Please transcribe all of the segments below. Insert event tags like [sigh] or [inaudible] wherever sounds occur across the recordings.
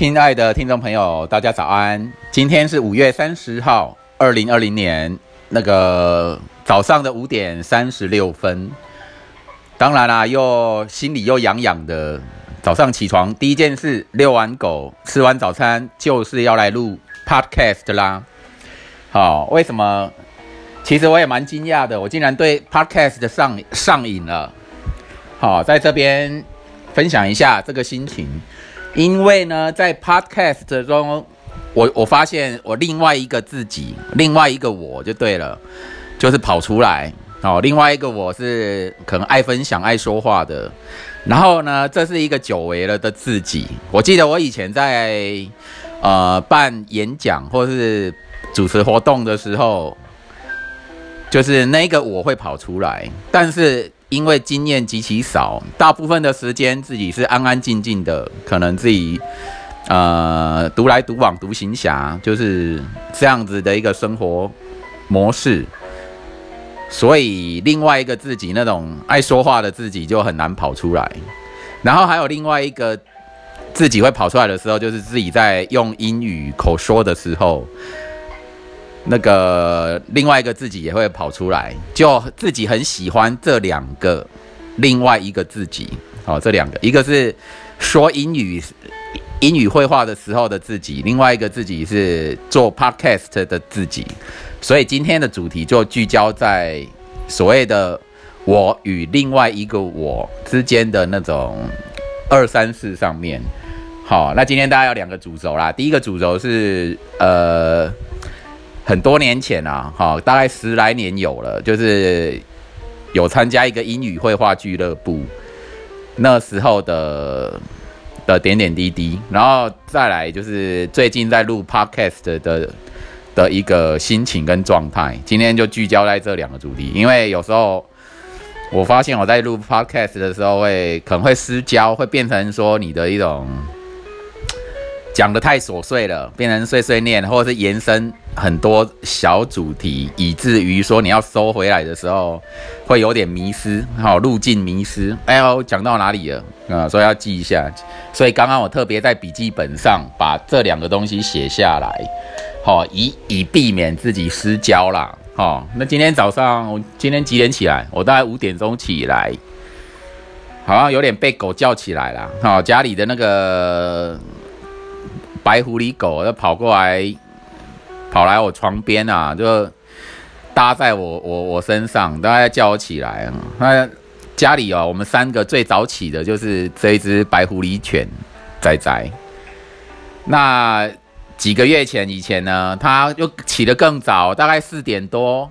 亲爱的听众朋友，大家早安！今天是五月三十号，二零二零年那个早上的五点三十六分。当然啦，又心里又痒痒的。早上起床第一件事，遛完狗，吃完早餐，就是要来录 podcast 啦。好，为什么？其实我也蛮惊讶的，我竟然对 podcast 上上瘾了。好，在这边分享一下这个心情。因为呢，在 Podcast 中，我我发现我另外一个自己，另外一个我就对了，就是跑出来哦。另外一个我是可能爱分享、爱说话的。然后呢，这是一个久违了的自己。我记得我以前在呃办演讲或是主持活动的时候，就是那个我会跑出来，但是。因为经验极其少，大部分的时间自己是安安静静的，可能自己呃独来独往、独行侠，就是这样子的一个生活模式。所以另外一个自己那种爱说话的自己就很难跑出来。然后还有另外一个自己会跑出来的时候，就是自己在用英语口说的时候。那个另外一个自己也会跑出来，就自己很喜欢这两个，另外一个自己，好，这两个，一个是说英语英语绘画的时候的自己，另外一个自己是做 podcast 的自己，所以今天的主题就聚焦在所谓的我与另外一个我之间的那种二三四上面。好，那今天大家有两个主轴啦，第一个主轴是呃。很多年前啊，哈，大概十来年有了，就是有参加一个英语绘画俱乐部，那时候的的点点滴滴，然后再来就是最近在录 podcast 的的一个心情跟状态。今天就聚焦在这两个主题，因为有时候我发现我在录 podcast 的时候会可能会失焦，会变成说你的一种。讲的太琐碎了，变成碎碎念，或者是延伸很多小主题，以至于说你要收回来的时候，会有点迷失，好路径迷失。哎呦，讲到哪里了啊？所以要记一下。所以刚刚我特别在笔记本上把这两个东西写下来，好，以以避免自己失焦啦。好，那今天早上我今天几点起来？我大概五点钟起来，好像有点被狗叫起来了。好，家里的那个。白狐狸狗就跑过来，跑来我床边啊，就搭在我我我身上，大概叫我起来啊。那家里哦，我们三个最早起的就是这一只白狐狸犬仔仔。那几个月前以前呢，它又起得更早，大概四点多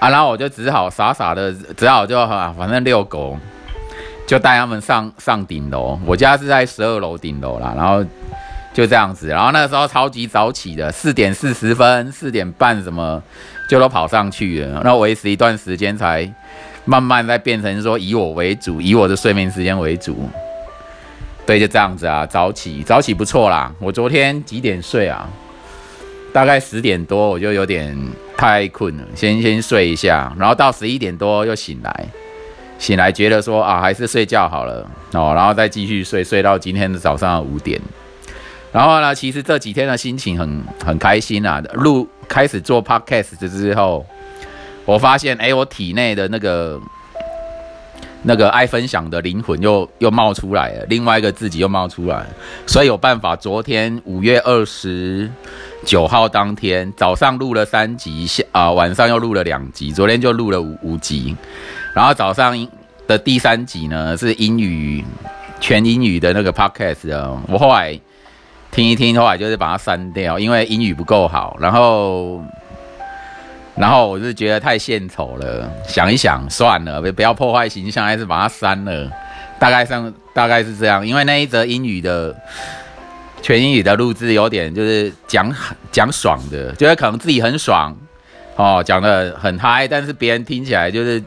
啊，然后我就只好傻傻的，只好就反正遛狗，就带他们上上顶楼。我家是在十二楼顶楼啦，然后。就这样子，然后那时候超级早起的，四点四十分、四点半什么就都跑上去了。那维持一段时间，才慢慢再变成说以我为主，以我的睡眠时间为主。对，就这样子啊，早起早起不错啦。我昨天几点睡啊？大概十点多，我就有点太困了，先先睡一下，然后到十一点多又醒来，醒来觉得说啊，还是睡觉好了哦，然后再继续睡，睡到今天的早上五点。然后呢，其实这几天的心情很很开心啊。录开始做 podcast 之后，我发现，哎，我体内的那个那个爱分享的灵魂又又冒出来了，另外一个自己又冒出来，所以有办法。昨天五月二十九号当天早上录了三集，下啊晚上又录了两集，昨天就录了五五集。然后早上的第三集呢是英语全英语的那个 podcast 啊，我后来。听一听，后来就是把它删掉，因为英语不够好。然后，然后我是觉得太献丑了，想一想算了，不不要破坏形象，还是把它删了。大概上大概是这样，因为那一则英语的全英语的录制有点就是讲讲爽的，觉得可能自己很爽哦，讲的很嗨，但是别人听起来就是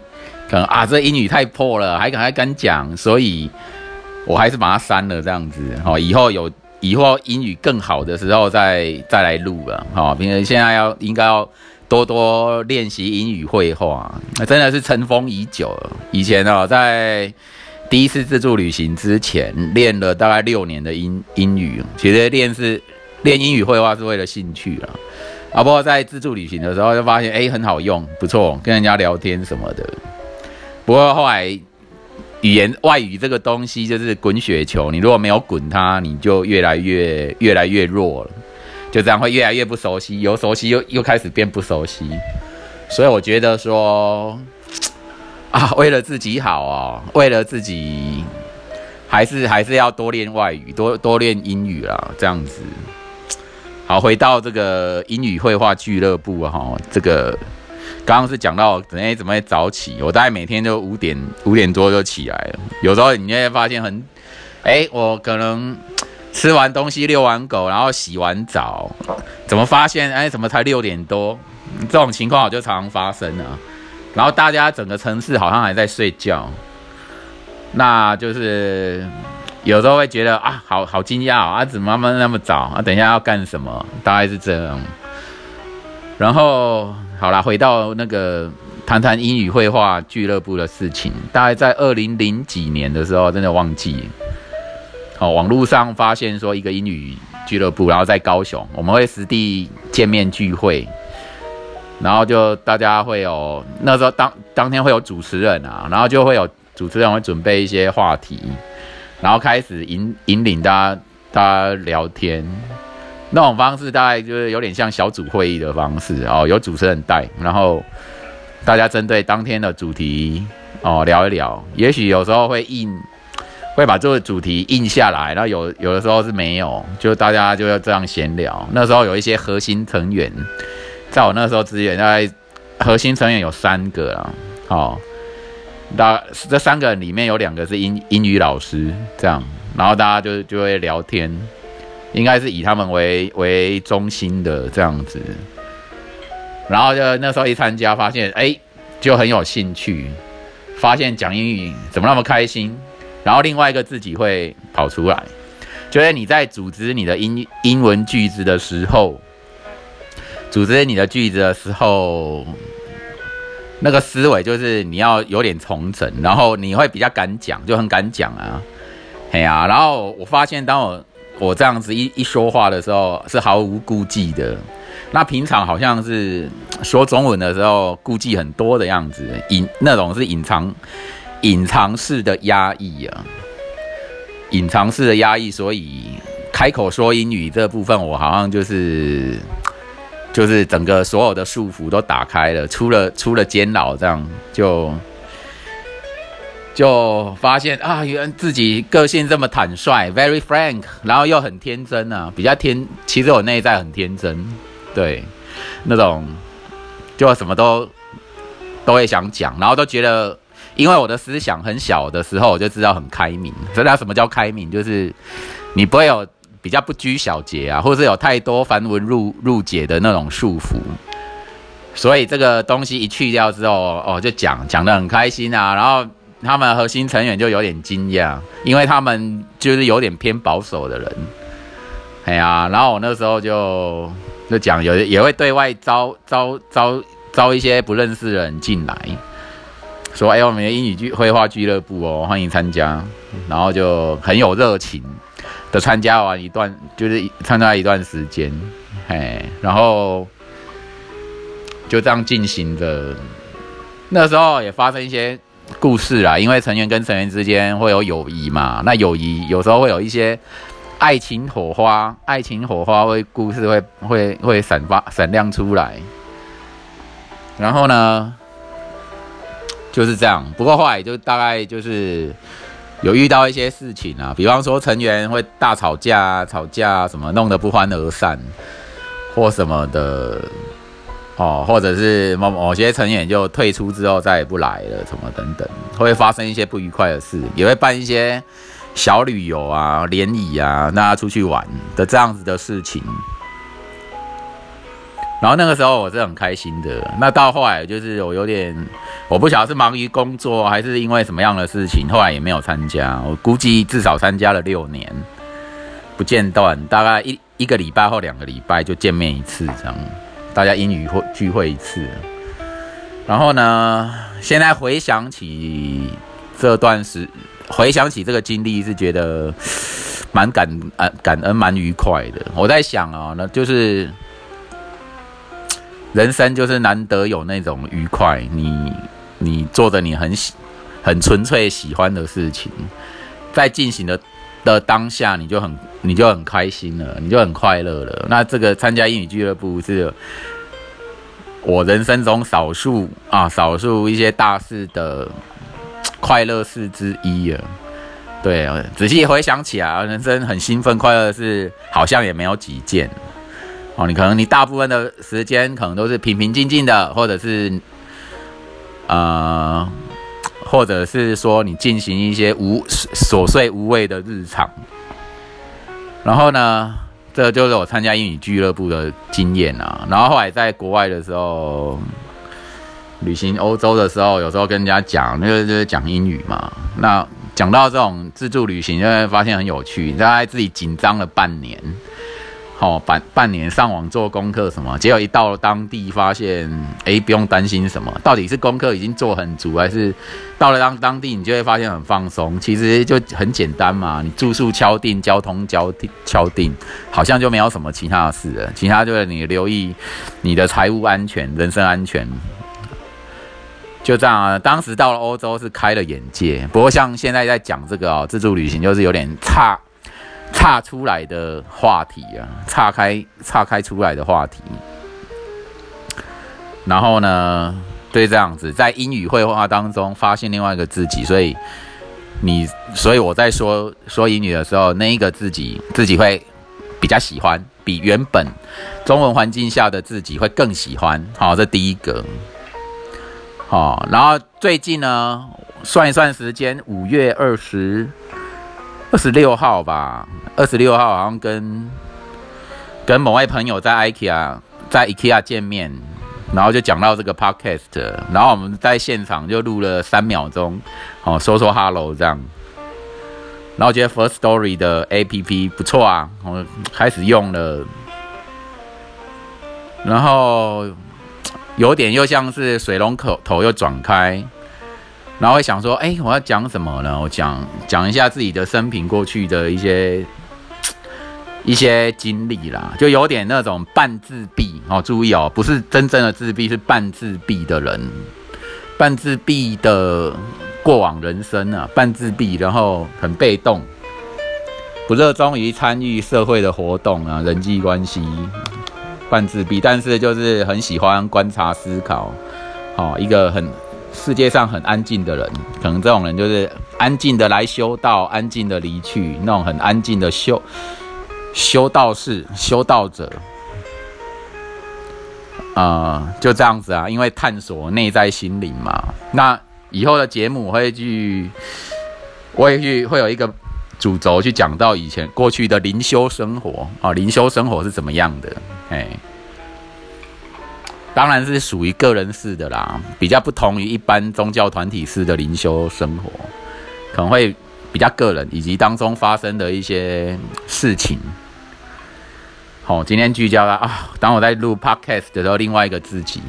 可能啊，这英语太破了，还敢还敢讲，所以我还是把它删了这样子。哦，以后有。以后英语更好的时候再再来录了，好，因为现在要应该要多多练习英语绘画，那真的是尘封已久。以前哦，在第一次自助旅行之前练了大概六年的英英语，其实练是练英语绘画是为了兴趣了。啊，不过在自助旅行的时候就发现，哎，很好用，不错，跟人家聊天什么的。不过后来语言外语这个东西就是滚雪球，你如果没有滚它，你就越来越越来越弱了，就这样会越来越不熟悉，由熟悉又又开始变不熟悉。所以我觉得说。啊，为了自己好哦，为了自己，还是还是要多练外语，多多练英语啦，这样子。好，回到这个英语绘画俱乐部哈，这个刚刚是讲到怎么怎么早起，我大概每天都五点五点多就起来了。有时候你会发现很，哎，我可能吃完东西遛完狗，然后洗完澡，怎么发现哎，怎么才六点多？这种情况我就常常发生啊。然后大家整个城市好像还在睡觉，那就是有时候会觉得啊，好好惊讶啊，怎么那么那么早啊？等一下要干什么？大概是这样。然后好了，回到那个谈谈英语绘画俱乐部的事情。大概在二零零几年的时候，真的忘记。哦，网络上发现说一个英语俱乐部，然后在高雄，我们会实地见面聚会。然后就大家会有那时候当当天会有主持人啊，然后就会有主持人会准备一些话题，然后开始引引领大家大家聊天，那种方式大概就是有点像小组会议的方式哦，有主持人带，然后大家针对当天的主题哦聊一聊，也许有时候会印会把这个主题印下来，然后有有的时候是没有，就大家就要这样闲聊。那时候有一些核心成员。在我那时候，资源大概核心成员有三个啊，好，那这三个里面有两个是英英语老师，这样，然后大家就就会聊天，应该是以他们为为中心的这样子，然后就那时候一参加，发现哎，就很有兴趣，发现讲英语怎么那么开心，然后另外一个自己会跑出来，就是你在组织你的英英文句子的时候。组织你的句子的时候，那个思维就是你要有点重整，然后你会比较敢讲，就很敢讲啊，嘿呀。然后我发现，当我我这样子一一说话的时候，是毫无顾忌的。那平常好像是 [tsk] 说中文的时候，顾忌很多的样子，隐那种是隐藏隐藏式的压抑啊，隐藏式的压抑。所以开口说英语这部分，我好像就是。就是整个所有的束缚都打开了，出了出了监牢，这样就就发现啊，原来自己个性这么坦率，very frank，然后又很天真啊，比较天，其实我内在很天真，对，那种就什么都都会想讲，然后都觉得，因为我的思想很小的时候，我就知道很开明，知道什么叫开明，就是你不会有。比较不拘小节啊，或是有太多繁文缛缛节的那种束缚，所以这个东西一去掉之后，哦，就讲讲得很开心啊。然后他们核心成员就有点惊讶，因为他们就是有点偏保守的人。哎呀，然后我那时候就就讲有也会对外招招招招一些不认识的人进来，说哎，我们的英语剧绘画俱乐部哦，欢迎参加，然后就很有热情。的参加完一段，就是参加一段时间，哎，然后就这样进行着。那时候也发生一些故事啦，因为成员跟成员之间会有友谊嘛，那友谊有时候会有一些爱情火花，爱情火花会故事会会会闪发闪亮出来。然后呢，就是这样。不过后来就大概就是。有遇到一些事情啊，比方说成员会大吵架、吵架什么，弄得不欢而散，或什么的，哦，或者是某某些成员就退出之后再也不来了，什么等等，会发生一些不愉快的事，也会办一些小旅游啊、联谊啊，大家出去玩的这样子的事情。然后那个时候我是很开心的，那到后来就是我有点，我不晓得是忙于工作还是因为什么样的事情，后来也没有参加。我估计至少参加了六年，不间断，大概一一个礼拜或两个礼拜就见面一次这样，大家英语会聚会一次。然后呢，现在回想起这段时回想起这个经历，是觉得蛮感恩、感恩、蛮愉快的。我在想啊，那就是人生就是难得有那种愉快，你你做着你很喜、很纯粹喜欢的事情，在进行的的当下，你就很你就很开心了，你就很快乐了。那这个参加英语俱乐部是我人生中少数啊，少数一些大事的。快乐事之一啊，对啊，仔细回想起来，人生很兴奋、快乐的事，好像也没有几件哦。你可能你大部分的时间可能都是平平静静的，或者是呃，或者是说你进行一些无琐碎无味的日常。然后呢，这就是我参加英语俱乐部的经验啊。然后后来在国外的时候。旅行欧洲的时候，有时候跟人家讲，那个就是讲英语嘛。那讲到这种自助旅行，就会发现很有趣。大概自己紧张了半年，好半半年上网做功课什么，结果一到了当地，发现哎，不用担心什么。到底是功课已经做很足，还是到了当当地，你就会发现很放松？其实就很简单嘛，你住宿敲定，交通交定敲定，好像就没有什么其他的事了。其他就是你留意你的财务安全、人身安全。就这样啊，当时到了欧洲是开了眼界。不过像现在在讲这个哦，自助旅行就是有点差岔出来的话题啊，岔开岔开出来的话题。然后呢，对这样子在英语绘画当中发现另外一个自己，所以你所以我在说说英语的时候，那一个自己自己会比较喜欢，比原本中文环境下的自己会更喜欢。好，这第一个。好，然后最近呢，算一算时间，五月二十二十六号吧，二十六号好像跟跟某位朋友在 IKEA 在 IKEA 见面，然后就讲到这个 podcast，然后我们在现场就录了三秒钟，哦，说说 hello 这样，然后觉得 First Story 的 APP 不错啊，我开始用了，然后。有点又像是水龙口头又转开，然后会想说：“哎，我要讲什么呢？我讲讲一下自己的生平过去的一些 [tsk] 一些经历啦，就有点那种半自闭哦。注意哦，不是真正的自闭，是半自闭的人，半自闭的过往人生啊，半自闭，然后很被动，不热衷于参与社会的活动啊，人际关系。”半自闭，但是就是很喜欢观察思考，好一个很世界上很安静的人，可能这种人就是安静的来修道，安静的离去，那种很安静的修修道士、修道者，啊，就这样子啊，因为探索内在心灵嘛。那以后的节目我会去，我也去会有一个。主轴去讲到以前过去的灵修生活啊，灵修生活是怎么样的？哎，当然是属于个人式的啦，比较不同于一般宗教团体式的灵修生活，可能会比较个人，以及当中发生的一些事情。好，今天聚焦了啊，当我在录 podcast 的时候，另外一个自己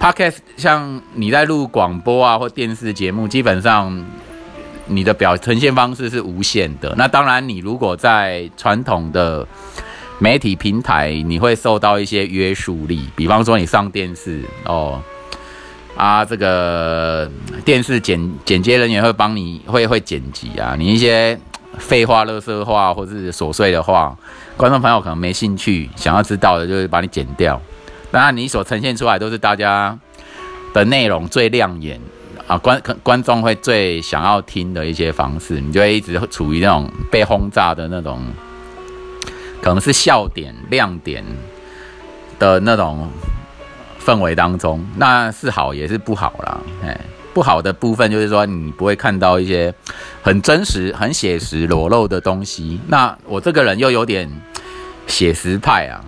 ，podcast 像你在录广播啊或电视节目，基本上。你的表呈现方式是无限的。那当然，你如果在传统的媒体平台，你会受到一些约束力。比方说，你上电视哦，啊，这个电视剪剪接人员会帮你会会剪辑啊。你一些废话、垃圾话或是琐碎的话，观众朋友可能没兴趣，想要知道的就是把你剪掉。当然，你所呈现出来都是大家的内容最亮眼。啊，观观众会最想要听的一些方式，你就会一直处于那种被轰炸的那种，可能是笑点、亮点的那种氛围当中，那是好也是不好啦。哎，不好的部分就是说，你不会看到一些很真实、很写实、裸露的东西。那我这个人又有点写实派啊。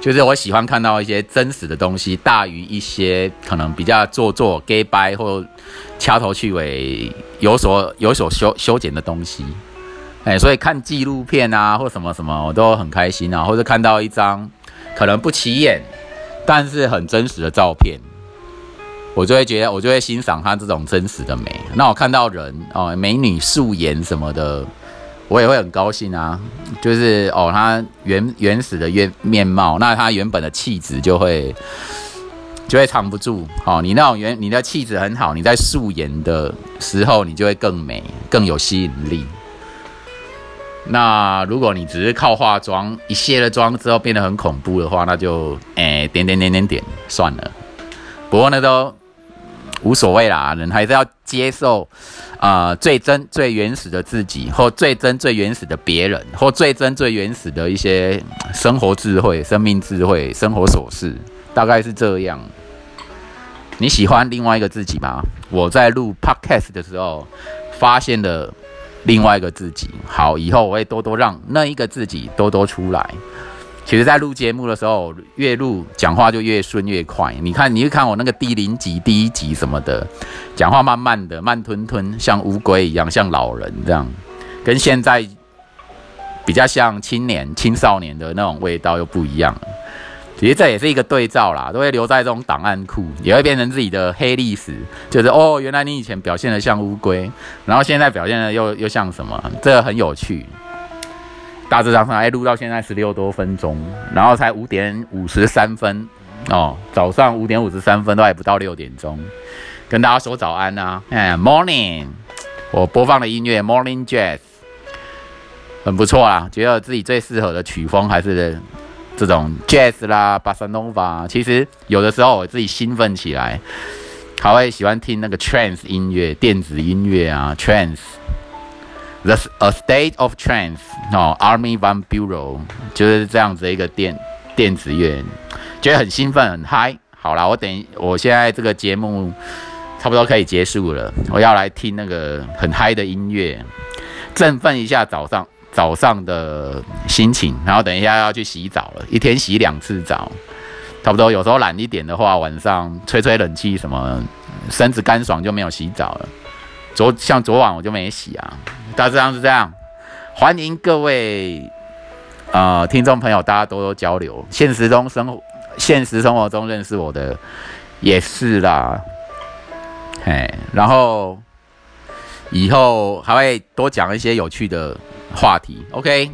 就是我喜欢看到一些真实的东西，大于一些可能比较做作、gay 掰或掐头去尾、有所有所修修剪的东西。哎，所以看纪录片啊，或什么什么，我都很开心啊。或者看到一张可能不起眼，但是很真实的照片，我就会觉得，我就会欣赏它这种真实的美。那我看到人哦，美女素颜什么的，我也会很高兴啊。就是哦，她原原始的原面貌，那她原本的气质就会就会藏不住。哦，你那种原你的气质很好，你在素颜的时候，你就会更美，更有吸引力。那如果你只是靠化妆，一卸了妆之后变得很恐怖的话，那就诶点点点点点算了。不过那都无所谓啦，人还是要接受啊最真最原始的自己，或最真最原始的别人，或最真最原始的一些生活智慧、生命智慧、生活琐事，大概是这样。你喜欢另外一个自己吗？我在录 podcast 的时候发现了。另外一个自己，好，以后我会多多让那一个自己多多出来。其实，在录节目的时候，越录讲话就越顺越快。你看，你去看我那个第零集、第一集什么的，讲话慢慢的、慢吞吞，像乌龟一样，像老人这样，跟现在比较像青年、青少年的那种味道又不一样。其实这也是一个对照啦，都会留在这种档案库，也会变成自己的黑历史。就是哦，原来你以前表现的像乌龟，然后现在表现的又又像什么？这个很有趣。大致上上哎，录到现在十六多分钟，然后才五点五十三分哦，早上五点五十三分都还不到六点钟，跟大家说早安呐。哎，Morning，我播放的音乐 Morning Jazz 很不错啊，觉得自己最适合的曲风还是。这种 jazz 啦，巴塞诺瓦，其实有的时候我自己兴奋起来，还会喜欢听那个 trance 音乐、电子音乐啊，trance，the a state of trance，哦，Army Van Bureau 就是这样子一个电电子乐，觉得很兴奋很嗨。好啦，我等我现在这个节目差不多可以结束了，我要来听那个很嗨的音乐，振奋一下早上。早上的心情，然后等一下要去洗澡了，一天洗两次澡，差不多。有时候懒一点的话，晚上吹吹冷气什么，身子干爽就没有洗澡了。昨像昨晚我就没洗啊，大致上是这样。欢迎各位呃听众朋友，大家多多交流。现实中生活，现实生活中认识我的也是啦，嘿，然后以后还会多讲一些有趣的。话题，OK，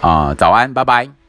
啊，早安，拜拜。